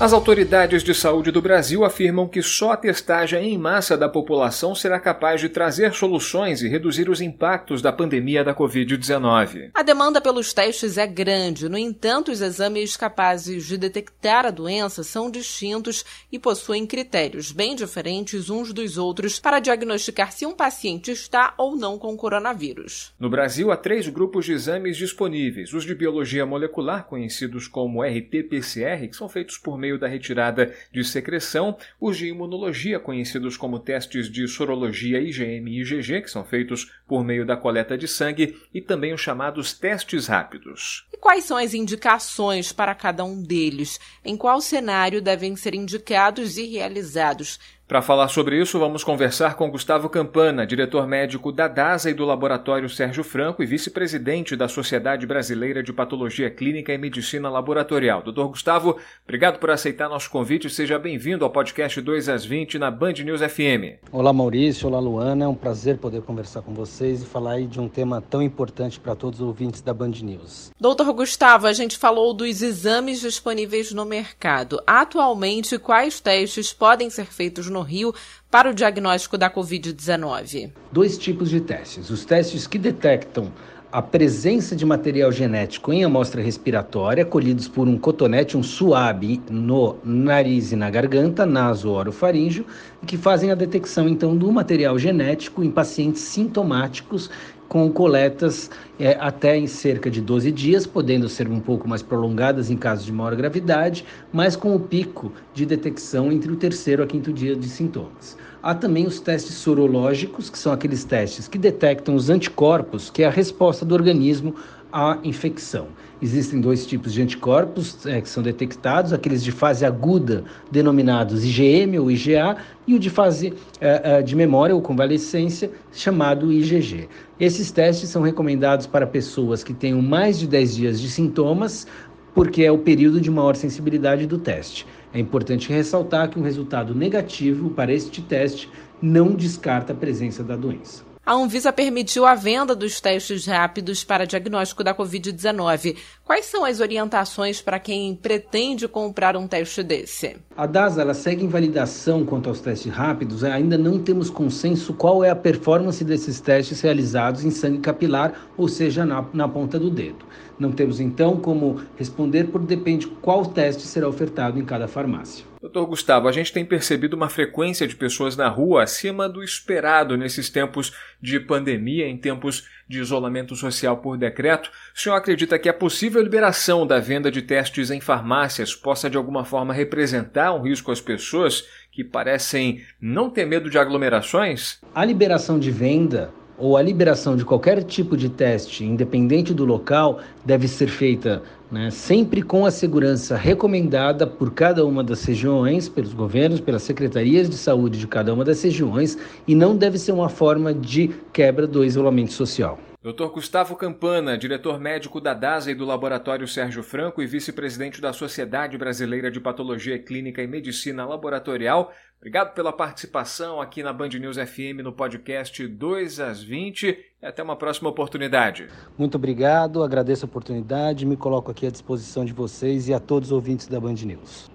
As autoridades de saúde do Brasil afirmam que só a testagem em massa da população será capaz de trazer soluções e reduzir os impactos da pandemia da Covid-19. A demanda pelos testes é grande, no entanto, os exames capazes de detectar a doença são distintos e possuem critérios bem diferentes uns dos outros para diagnosticar se um paciente está ou não com coronavírus. No Brasil, há três grupos de exames disponíveis: os de biologia molecular, conhecidos como RT-PCR, que são feitos por meio meio da retirada de secreção, os de imunologia, conhecidos como testes de sorologia IgM e IgG, que são feitos por meio da coleta de sangue, e também os chamados testes rápidos. E quais são as indicações para cada um deles? Em qual cenário devem ser indicados e realizados? Para falar sobre isso, vamos conversar com Gustavo Campana, diretor médico da DASA e do Laboratório Sérgio Franco e vice-presidente da Sociedade Brasileira de Patologia Clínica e Medicina Laboratorial. Doutor Gustavo, obrigado por aceitar nosso convite e seja bem-vindo ao podcast 2 às 20 na Band News FM. Olá Maurício, olá Luana, é um prazer poder conversar com vocês e falar de um tema tão importante para todos os ouvintes da Band News. Doutor Gustavo, a gente falou dos exames disponíveis no mercado. Atualmente, quais testes podem ser feitos no no Rio para o diagnóstico da Covid-19? Dois tipos de testes. Os testes que detectam a presença de material genético em amostra respiratória, colhidos por um cotonete, um suave no nariz e na garganta, naso-orofaríngeo, que fazem a detecção então do material genético em pacientes sintomáticos com coletas é, até em cerca de 12 dias, podendo ser um pouco mais prolongadas em casos de maior gravidade, mas com o pico de detecção entre o terceiro a quinto dia de sintomas. Há também os testes sorológicos, que são aqueles testes que detectam os anticorpos, que é a resposta do organismo à infecção. Existem dois tipos de anticorpos é, que são detectados, aqueles de fase aguda, denominados IgM ou IgA, e o de fase é, é, de memória ou convalescência, chamado IgG. Esses testes são recomendados para pessoas que tenham mais de 10 dias de sintomas, porque é o período de maior sensibilidade do teste. É importante ressaltar que um resultado negativo para este teste não descarta a presença da doença a Anvisa permitiu a venda dos testes rápidos para diagnóstico da Covid-19. Quais são as orientações para quem pretende comprar um teste desse? A DASA ela segue em validação quanto aos testes rápidos. Ainda não temos consenso qual é a performance desses testes realizados em sangue capilar, ou seja, na, na ponta do dedo. Não temos então como responder, porque depende qual teste será ofertado em cada farmácia. Doutor Gustavo, a gente tem percebido uma frequência de pessoas na rua acima do esperado nesses tempos de pandemia, em tempos de isolamento social por decreto. O senhor acredita que a possível liberação da venda de testes em farmácias possa de alguma forma representar um risco às pessoas que parecem não ter medo de aglomerações? A liberação de venda ou a liberação de qualquer tipo de teste, independente do local, deve ser feita né, sempre com a segurança recomendada por cada uma das regiões, pelos governos, pelas secretarias de saúde de cada uma das regiões, e não deve ser uma forma de quebra do isolamento social. Dr. Gustavo Campana, diretor médico da DASA e do Laboratório Sérgio Franco e vice-presidente da Sociedade Brasileira de Patologia Clínica e Medicina Laboratorial, obrigado pela participação aqui na Band News FM no podcast 2 às 20 e até uma próxima oportunidade. Muito obrigado, agradeço a oportunidade, me coloco aqui à disposição de vocês e a todos os ouvintes da Band News.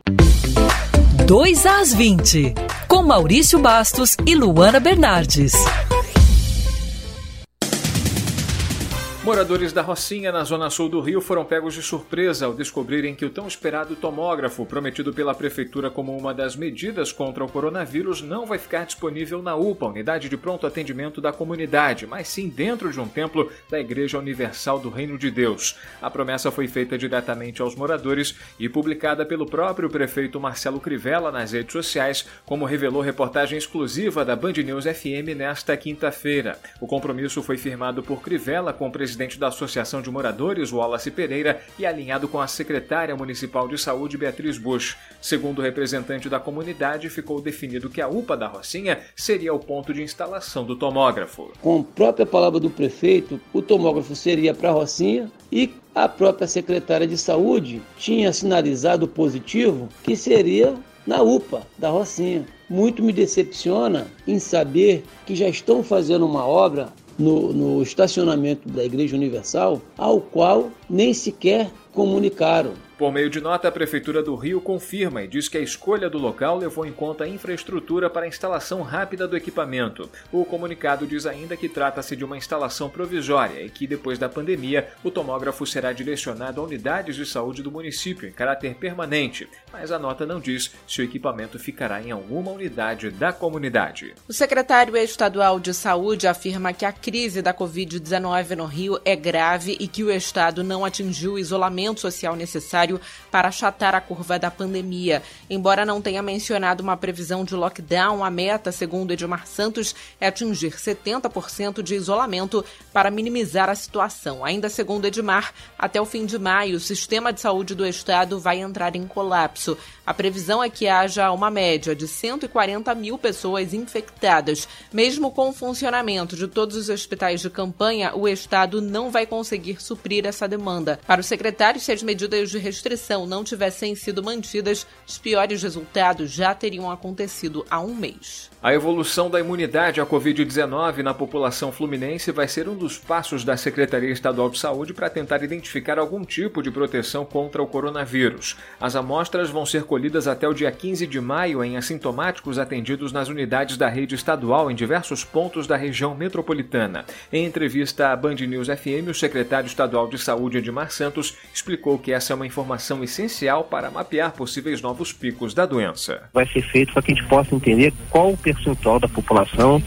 2 às 20, com Maurício Bastos e Luana Bernardes. Moradores da Rocinha, na zona sul do Rio, foram pegos de surpresa ao descobrirem que o tão esperado tomógrafo, prometido pela Prefeitura como uma das medidas contra o coronavírus, não vai ficar disponível na UPA, Unidade de Pronto Atendimento da Comunidade, mas sim dentro de um templo da Igreja Universal do Reino de Deus. A promessa foi feita diretamente aos moradores e publicada pelo próprio prefeito Marcelo Crivella nas redes sociais, como revelou reportagem exclusiva da Band News FM nesta quinta-feira. O compromisso foi firmado por Crivella com o presidente presidente da Associação de Moradores, Wallace Pereira, e alinhado com a secretária municipal de saúde, Beatriz Bush. Segundo o representante da comunidade, ficou definido que a UPA da Rocinha seria o ponto de instalação do tomógrafo. Com a própria palavra do prefeito, o tomógrafo seria para a Rocinha e a própria secretária de saúde tinha sinalizado positivo que seria na UPA da Rocinha. Muito me decepciona em saber que já estão fazendo uma obra no, no estacionamento da Igreja Universal, ao qual nem sequer comunicaram. Por meio de nota, a Prefeitura do Rio confirma e diz que a escolha do local levou em conta a infraestrutura para a instalação rápida do equipamento. O comunicado diz ainda que trata-se de uma instalação provisória e que, depois da pandemia, o tomógrafo será direcionado a unidades de saúde do município em caráter permanente, mas a nota não diz se o equipamento ficará em alguma unidade da comunidade. O secretário estadual de Saúde afirma que a crise da Covid-19 no Rio é grave e que o Estado não atingiu o isolamento social necessário necessário para achatar a curva da pandemia. Embora não tenha mencionado uma previsão de lockdown, a meta, segundo Edmar Santos, é atingir 70% de isolamento para minimizar a situação. Ainda segundo Edmar, até o fim de maio, o sistema de saúde do estado vai entrar em colapso. A previsão é que haja uma média de 140 mil pessoas infectadas. Mesmo com o funcionamento de todos os hospitais de campanha, o estado não vai conseguir suprir essa demanda. Para o secretário, se as medidas de restrição não tivessem sido mantidas, os piores resultados já teriam acontecido há um mês. A evolução da imunidade à Covid-19 na população fluminense vai ser um dos passos da Secretaria Estadual de Saúde para tentar identificar algum tipo de proteção contra o coronavírus. As amostras vão ser colhidas até o dia 15 de maio em assintomáticos atendidos nas unidades da rede estadual em diversos pontos da região metropolitana. Em entrevista à Band News FM, o secretário estadual de Saúde, Edmar Santos, explicou que essa é uma informação essencial para mapear possíveis novos picos da doença. Vai ser feito para que a gente possa entender qual o percentual da população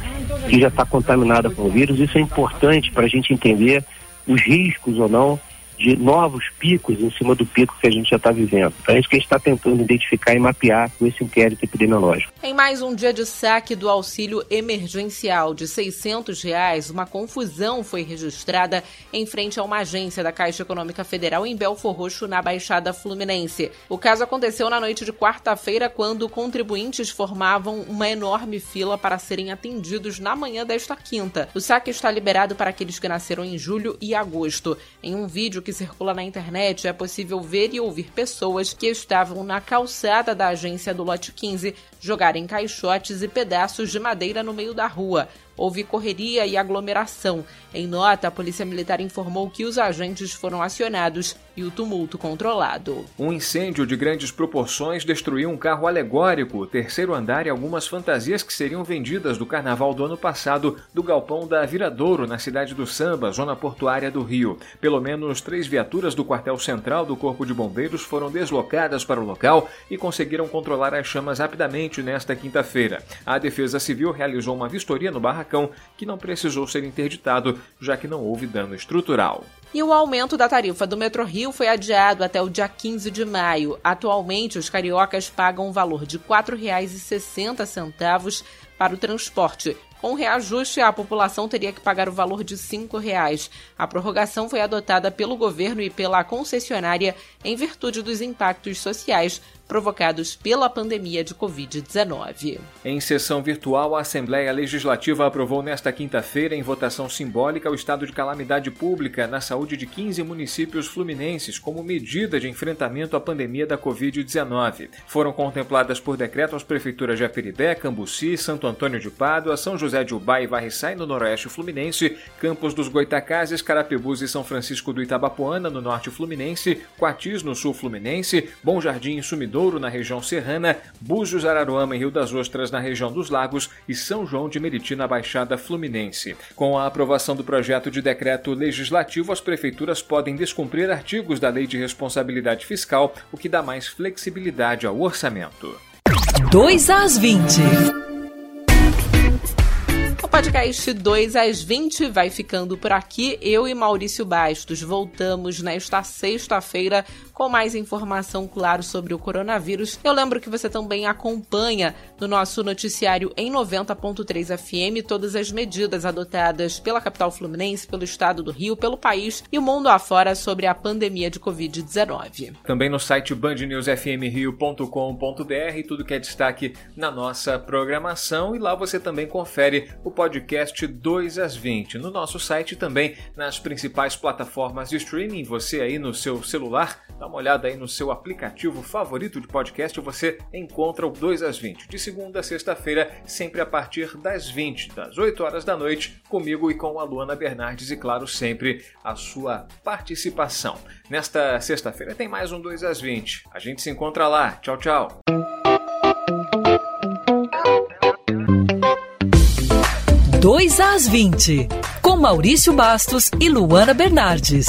que já está contaminada com o vírus. Isso é importante para a gente entender os riscos ou não de novos picos em cima do pico que a gente já está vivendo. Então é isso que a gente está tentando identificar e mapear com esse inquérito epidemiológico. Em mais um dia de saque do auxílio emergencial de 600 reais, uma confusão foi registrada em frente a uma agência da Caixa Econômica Federal em Belfor Roxo, na Baixada Fluminense. O caso aconteceu na noite de quarta-feira, quando contribuintes formavam uma enorme fila para serem atendidos na manhã desta quinta. O saque está liberado para aqueles que nasceram em julho e agosto. Em um vídeo que circula na internet, é possível ver e ouvir pessoas que estavam na calçada da agência do lote 15 jogarem caixotes e pedaços de madeira no meio da rua. Houve correria e aglomeração. Em nota, a Polícia Militar informou que os agentes foram acionados e o tumulto controlado. Um incêndio de grandes proporções destruiu um carro alegórico, terceiro andar e algumas fantasias que seriam vendidas do carnaval do ano passado do galpão da Viradouro, na cidade do Samba, zona portuária do Rio. Pelo menos três viaturas do quartel central do Corpo de Bombeiros foram deslocadas para o local e conseguiram controlar as chamas rapidamente nesta quinta-feira. A Defesa Civil realizou uma vistoria no barracão que não precisou ser interditado, já que não houve dano estrutural. E o aumento da tarifa do Metro Rio foi adiado até o dia 15 de maio. Atualmente, os cariocas pagam um valor de R$ 4,60 para o transporte. Com reajuste, a população teria que pagar o valor de R$ 5,00. A prorrogação foi adotada pelo governo e pela concessionária em virtude dos impactos sociais provocados pela pandemia de Covid-19. Em sessão virtual, a Assembleia Legislativa aprovou nesta quinta-feira, em votação simbólica, o estado de calamidade pública na saúde de 15 municípios fluminenses como medida de enfrentamento à pandemia da Covid-19. Foram contempladas por decreto as prefeituras de Aperibé, Cambuci, Santo Antônio de Pádua, São José de Ubá e Varriçai, no noroeste fluminense, Campos dos Goitacazes, Carapebus e São Francisco do Itabapoana, no norte fluminense, Quatis, no sul fluminense, Bom Jardim e Sumidor, Douro, na região serrana, Búzios, Araruama e Rio das Ostras, na região dos Lagos, e São João de Meriti, na Baixada Fluminense. Com a aprovação do projeto de decreto legislativo, as prefeituras podem descumprir artigos da Lei de Responsabilidade Fiscal, o que dá mais flexibilidade ao orçamento. 2 às 20. O podcast 2 às 20 vai ficando por aqui. Eu e Maurício Bastos voltamos nesta sexta-feira com mais informação, claro, sobre o coronavírus. Eu lembro que você também acompanha no nosso noticiário em 90.3 FM todas as medidas adotadas pela capital fluminense, pelo estado do Rio, pelo país e o mundo afora sobre a pandemia de Covid-19. Também no site bandnewsfmrio.com.br, tudo que é destaque na nossa programação e lá você também confere o podcast podcast 2 às 20. No nosso site também, nas principais plataformas de streaming. Você aí no seu celular, dá uma olhada aí no seu aplicativo favorito de podcast, você encontra o 2 às 20. De segunda a sexta-feira, sempre a partir das 20, das 8 horas da noite, comigo e com a Luana Bernardes e, claro, sempre a sua participação. Nesta sexta-feira tem mais um 2 às 20. A gente se encontra lá. Tchau, tchau. 2 às 20, com Maurício Bastos e Luana Bernardes.